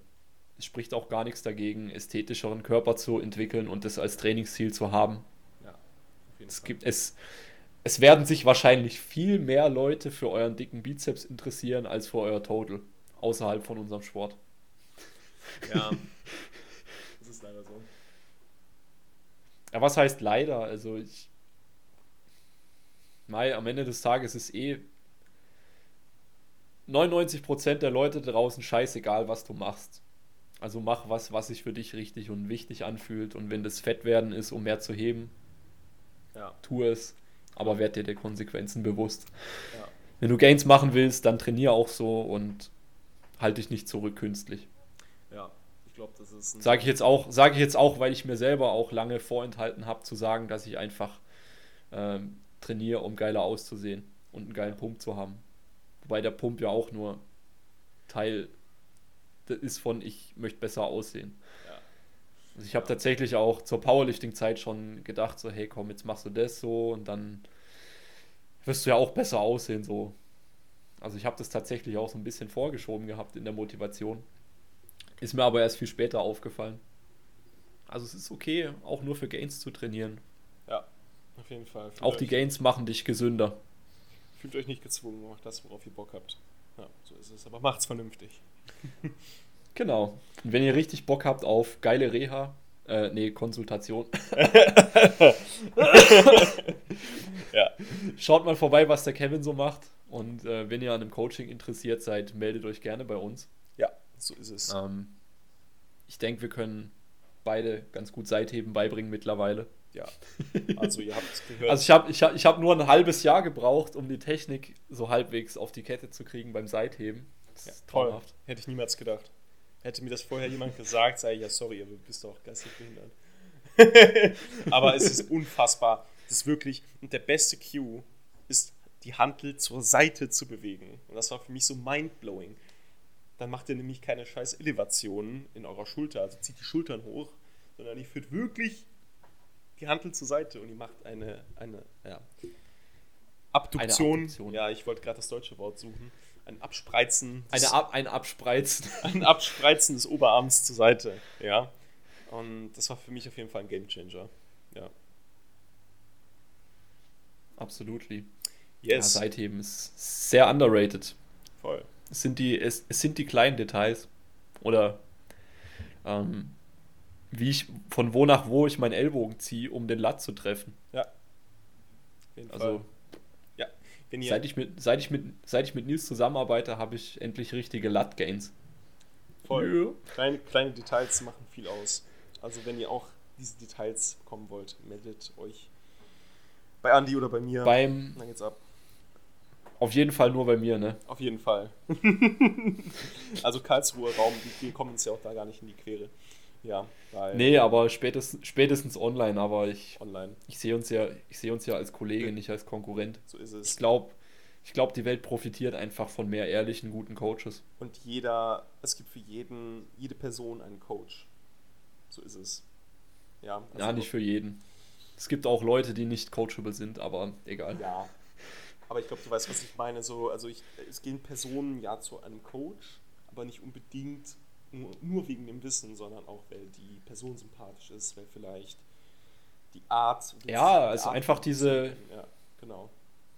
es spricht auch gar nichts dagegen, ästhetischeren Körper zu entwickeln und das als Trainingsziel zu haben. Ja, auf jeden Es Fall. gibt es. Es werden sich wahrscheinlich viel mehr Leute für euren dicken Bizeps interessieren als für euer Total außerhalb von unserem Sport. Ja, das ist leider so. Ja, was heißt leider? Also ich. Mai, am Ende des Tages ist eh 99% der Leute draußen scheißegal, was du machst. Also mach was, was sich für dich richtig und wichtig anfühlt. Und wenn das Fettwerden ist, um mehr zu heben, Ja, tu es. Aber werd dir der Konsequenzen bewusst. ja, Wenn du Gains machen willst, dann trainier auch so und halt dich nicht zurück künstlich. Glaube, das ist. Sage ich jetzt auch, sage ich jetzt auch, weil ich mir selber auch lange vorenthalten habe, zu sagen, dass ich einfach ähm, trainiere, um geiler auszusehen und einen geilen Pump zu haben. Wobei der Pump ja auch nur Teil ist von, ich möchte besser aussehen. Ja. Also ich habe tatsächlich auch zur Powerlifting-Zeit schon gedacht, so, hey komm, jetzt machst du das so und dann wirst du ja auch besser aussehen so. Also ich habe das tatsächlich auch so ein bisschen vorgeschoben gehabt in der Motivation. Ist mir aber erst viel später aufgefallen. Also es ist okay, auch nur für Gains zu trainieren. ja, auf jeden Fall. Fühlt Auch die Gains machen dich gesünder. Fühlt euch nicht gezwungen, macht das, worauf ihr Bock habt. Ja, so ist es. Aber macht's vernünftig. Genau. Und wenn ihr richtig Bock habt auf geile Reha, äh, nee, Konsultation, Ja. schaut mal vorbei, was der Kevin so macht. Und äh, wenn ihr an einem Coaching interessiert seid, meldet euch gerne bei uns. So ist es. Ähm, ich denke, wir können beide ganz gut Seitheben beibringen mittlerweile. Ja. Also ihr habt gehört. Also ich habe ich hab, ich hab nur ein halbes Jahr gebraucht, um die Technik so halbwegs auf die Kette zu kriegen beim Seitheben. Das ja, ist toll. traumhaft. Hätte ich niemals gedacht. Hätte mir das vorher jemand gesagt, sage ich ja, sorry, aber du bist doch geistig behindert. aber es ist unfassbar. Das ist wirklich, und der beste Cue ist, die Hantel zur Seite zu bewegen. Und das war für mich so mindblowing. Dann macht ihr nämlich keine scheiß Elevationen in eurer Schulter, also zieht die Schultern hoch, sondern ihr führt wirklich die Hantel zur Seite und ihr macht eine, eine, ja, Abduktion. Abduktion. Ja, ich wollte gerade das deutsche Wort suchen. Ein Abspreizen. Eine, Ab ein Abspreizen. ein Abspreizen des Oberarms zur Seite. Ja. Und das war für mich auf jeden Fall ein Gamechanger. Ja. Absolutely. Ja, Yes. Seitheben ist sehr underrated. Voll. Es sind die, es, es sind die kleinen Details. Oder ähm, wie ich, von wo nach wo ich meinen Ellbogen ziehe, um den Latt zu treffen. Ja. Auf jeden Also Fall. Ja. Seit ich mit, seit ich mit, seit ich mit Nils zusammenarbeite, habe ich endlich richtige Lat-Gains. voll. Kleine, kleine Details machen viel aus. Also wenn ihr auch diese Details bekommen wollt, meldet euch bei Andi oder bei mir. Beim, Dann geht's ab. Auf jeden Fall nur bei mir, ne? Auf jeden Fall. also Karlsruher Raum, wir kommen uns ja auch da gar nicht in die Quere. Ja, weil Nee, aber spätestens, spätestens online, aber ich, online. ich sehe uns ja, ich sehe uns ja als Kollege, nicht als Konkurrent. So ist Ich es. glaube, ich glaub, die Welt profitiert einfach von mehr ehrlichen, guten Coaches. Und jeder, es gibt für jeden, jede Person einen Coach. So ist es. Ja, also ja, nicht für jeden. Es gibt auch Leute, die nicht coachable sind, aber egal. Ja. Aber ich glaube, du weißt, was ich meine. So, also ich, es gehen Personen ja zu einem Coach, aber nicht unbedingt nur, nur wegen dem Wissen, sondern auch, weil die Person sympathisch ist, weil vielleicht die Art. die Ja, also Art einfach diese- Ja, genau.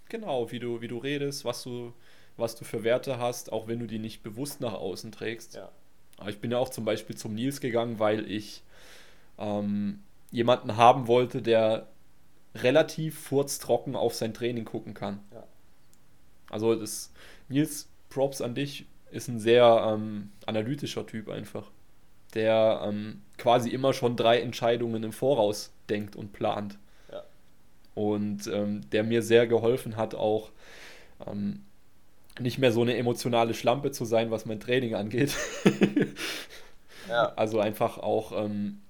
Genau, wie du, wie du redest, was du, was du für Werte hast, auch wenn du die nicht bewusst nach außen trägst. Ja. Aber ich bin ja auch zum Beispiel zum Nils gegangen, weil ich ähm, jemanden haben wollte, der relativ furztrocken auf sein Training gucken kann. Ja. Also das Nils, Props an dich, ist ein sehr ähm, analytischer Typ einfach, der ähm, quasi immer schon drei Entscheidungen im Voraus denkt und plant. Ja. Und ähm, der mir sehr geholfen hat, auch ähm, nicht mehr so eine emotionale Schlampe zu sein, was mein Training angeht. Ja. Also einfach auch ähm,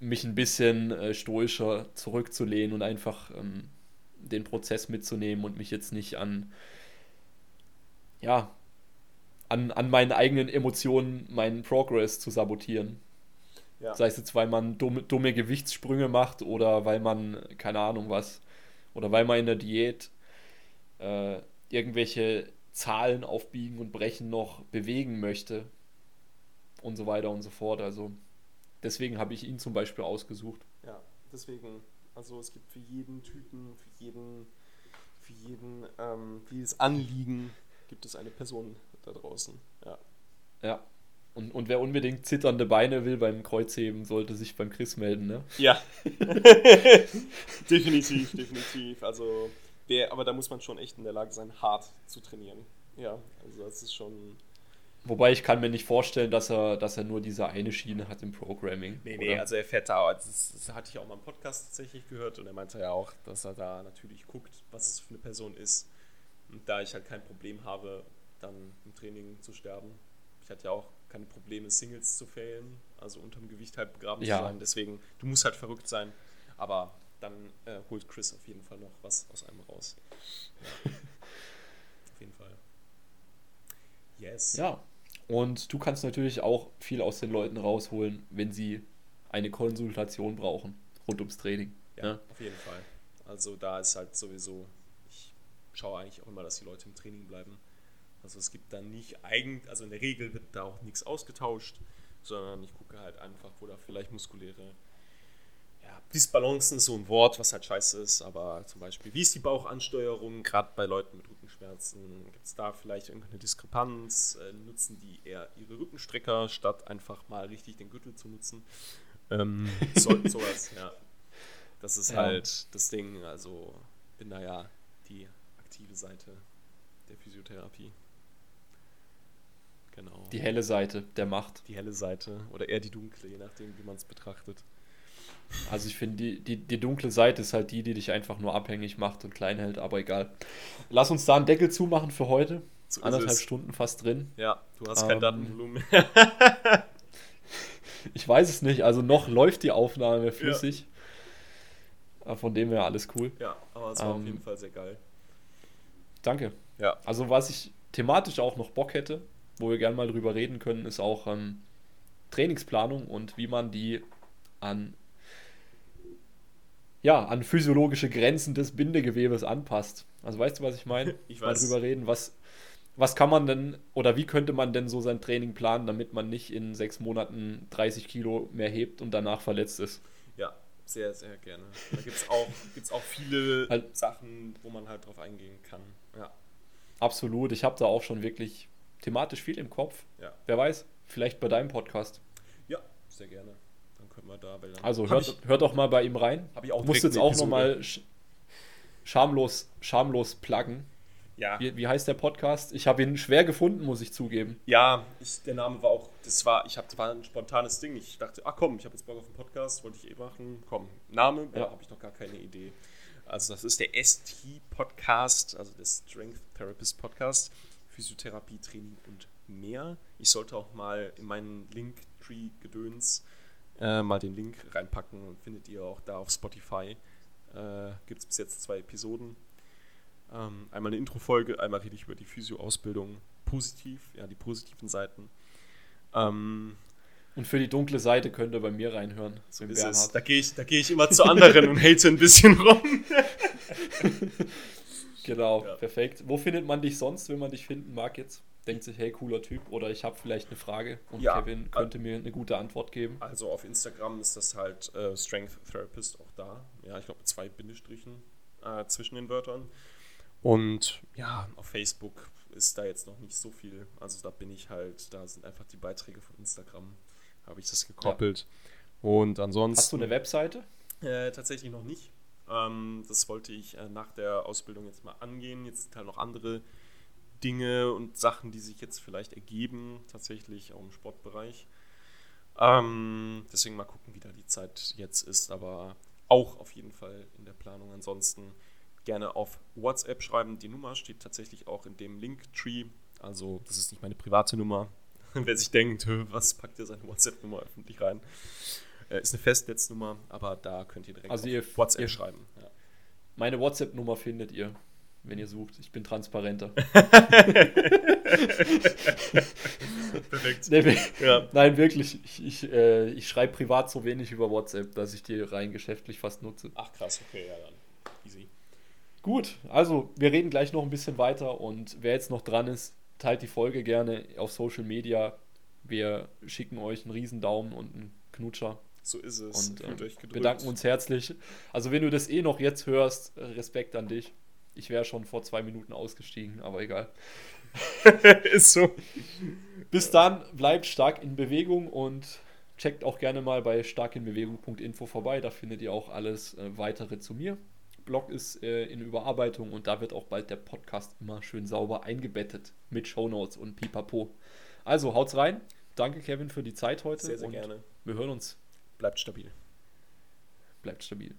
mich ein bisschen äh, stoischer zurückzulehnen und einfach ähm, den Prozess mitzunehmen und mich jetzt nicht an, ja, an, an meinen eigenen Emotionen, meinen Progress zu sabotieren. Ja. Sei es jetzt, weil man dumme, dumme Gewichtssprünge macht oder weil man, keine Ahnung was, oder weil man in der Diät äh, irgendwelche Zahlen auf Biegen und Brechen noch bewegen möchte und so weiter und so fort. Also deswegen habe ich ihn zum Beispiel ausgesucht. Ja, deswegen, also es gibt für jeden Typen, für jeden, für jeden, ähm, jedes Anliegen gibt es eine Person da draußen. Ja. Ja. Und, und wer unbedingt zitternde Beine will beim Kreuzheben, sollte sich beim Chris melden, ne? Ja. definitiv, definitiv. Also, wer, aber da muss man schon echt in der Lage sein, hart zu trainieren. Ja, also das ist schon. Wobei ich kann mir nicht vorstellen, dass er, dass er nur diese eine Schiene hat im Programming. Nee, nee, oder? also er fährt da, das, das hatte ich auch mal im Podcast tatsächlich gehört und er meinte ja auch, dass er da natürlich guckt, was es für eine Person ist. Und da ich halt kein Problem habe, dann im Training zu sterben. Ich hatte ja auch keine Probleme, Singles zu failen, also unterm Gewicht halt begraben ja. zu sein. Deswegen, du musst halt verrückt sein. Aber dann äh, holt Chris auf jeden Fall noch was aus einem raus. Auf jeden Fall. Yes. Ja. Und du kannst natürlich auch viel aus den Leuten rausholen, wenn sie eine Konsultation brauchen rund ums Training. Ja, ja, auf jeden Fall. Also da ist halt sowieso, ich schaue eigentlich auch immer, dass die Leute im Training bleiben. Also es gibt da nicht eigentlich, also in der Regel wird da auch nichts ausgetauscht, sondern ich gucke halt einfach, wo da vielleicht muskuläre ja, Disbalancen ist so ein Wort, was halt scheiße ist, aber zum Beispiel, wie ist die Bauchansteuerung, gerade bei Leuten mit Rückenschmerzen? Gibt es da vielleicht irgendeine Diskrepanz? Äh, nutzen die eher ihre Rückenstrecker, statt einfach mal richtig den Gürtel zu nutzen? Ähm, so, sowas, ja. Das ist ja. halt das Ding, also bin da ja die aktive Seite der Physiotherapie. Genau. Die helle Seite der Macht. Die helle Seite oder eher die dunkle, je nachdem, wie man es betrachtet. Also ich finde, die, die, die dunkle Seite ist halt die, die dich einfach nur abhängig macht und klein hält, aber egal. Lass uns da einen Deckel zumachen für heute. So Anderthalb Stunden fast drin. Ja, du hast ähm, kein Datenvolumen mehr. ich weiß es nicht, also noch läuft die Aufnahme flüssig. Ja. Von dem her alles cool. Ja, aber es war ähm, auf jeden Fall sehr geil. Danke. Ja. Also was ich thematisch auch noch Bock hätte, wo wir gerne mal drüber reden können, ist auch ähm, Trainingsplanung und wie man die an ja, an physiologische Grenzen des Bindegewebes anpasst. Also weißt du, was ich meine? Ich weiß. Mal drüber reden, was, was kann man denn oder wie könnte man denn so sein Training planen, damit man nicht in sechs Monaten 30 Kilo mehr hebt und danach verletzt ist? Ja, sehr, sehr gerne. Da gibt es auch, gibt's auch viele halt, Sachen, wo man halt drauf eingehen kann. Ja. Absolut. Ich habe da auch schon wirklich thematisch viel im Kopf. Ja. Wer weiß, vielleicht bei deinem Podcast. Ja, sehr gerne. Dann können wir da. also hört, ich, hört doch mal bei ihm rein. Habe ich auch. Muss jetzt auch nochmal sch schamlos, schamlos pluggen. Ja. Wie, wie, heißt der Podcast? Ich habe ihn schwer gefunden, muss ich zugeben. Ja, ich, der Name war auch, das war, ich habe, war ein spontanes Ding. Ich dachte, ach komm, ich habe jetzt Bock auf einen Podcast, wollte ich eh machen. Komm, Name, ja. habe ich noch gar keine Idee. Also das ist der ST-Podcast, also der Strength Therapist Podcast. Physiotherapie, Training und mehr. Ich sollte auch mal in meinen Linktree-Gedöns äh, mal den Link reinpacken. Findet ihr auch da auf Spotify. Äh, Gibt es bis jetzt zwei Episoden. Ähm, einmal eine Intro-Folge, einmal rede ich über die Physio-Ausbildung positiv, ja, die positiven Seiten. Ähm, und für die dunkle Seite könnt ihr bei mir reinhören. So ist es. Da gehe ich, geh ich immer zu anderen und hate ein bisschen rum. Genau, ja. perfekt. Wo findet man dich sonst, wenn man dich finden mag jetzt? Denkt sich, hey, cooler Typ, oder ich habe vielleicht eine Frage und ja, Kevin könnte mir eine gute Antwort geben. Also auf Instagram ist das halt äh, Strength Therapist auch da. Ja, ich glaube zwei Bindestrichen äh, zwischen den Wörtern. Und ja, auf Facebook ist da jetzt noch nicht so viel. Also da bin ich halt, da sind einfach die Beiträge von Instagram, habe ich das gekoppelt. Ja. Und ansonsten. Hast du eine Webseite? Äh, tatsächlich noch nicht. Ähm, das wollte ich äh, nach der Ausbildung jetzt mal angehen. Jetzt sind halt noch andere Dinge und Sachen, die sich jetzt vielleicht ergeben, tatsächlich auch im Sportbereich. Ähm, deswegen mal gucken, wie da die Zeit jetzt ist, aber auch auf jeden Fall in der Planung. Ansonsten gerne auf WhatsApp schreiben. Die Nummer steht tatsächlich auch in dem Linktree. Also, das ist nicht meine private Nummer. Wer sich denkt, was packt ihr seine WhatsApp-Nummer öffentlich rein? Äh, ist eine Festnetznummer, aber da könnt ihr direkt also ihr, WhatsApp ihr, schreiben. Ja. Meine WhatsApp-Nummer findet ihr, wenn ihr sucht. Ich bin transparenter. Perfekt. Nee, ja. Nein, wirklich. Ich, ich, äh, ich schreibe privat so wenig über WhatsApp, dass ich die rein geschäftlich fast nutze. Ach krass, okay, ja dann. Easy. Gut, also wir reden gleich noch ein bisschen weiter und wer jetzt noch dran ist, teilt die Folge gerne auf Social Media. Wir schicken euch einen riesen Daumen und einen Knutscher. So ist es. Und ähm, bedanken uns herzlich. Also wenn du das eh noch jetzt hörst, Respekt an dich. Ich wäre schon vor zwei Minuten ausgestiegen, aber egal. ist so. Bis dann, bleibt stark in Bewegung und checkt auch gerne mal bei starkinbewegung.info vorbei. Da findet ihr auch alles äh, weitere zu mir. Blog ist äh, in Überarbeitung und da wird auch bald der Podcast immer schön sauber eingebettet mit Shownotes und Pipapo. Also haut's rein. Danke, Kevin, für die Zeit heute. Sehr, sehr gerne. Wir hören uns. Bleibt stabil. Bleibt stabil.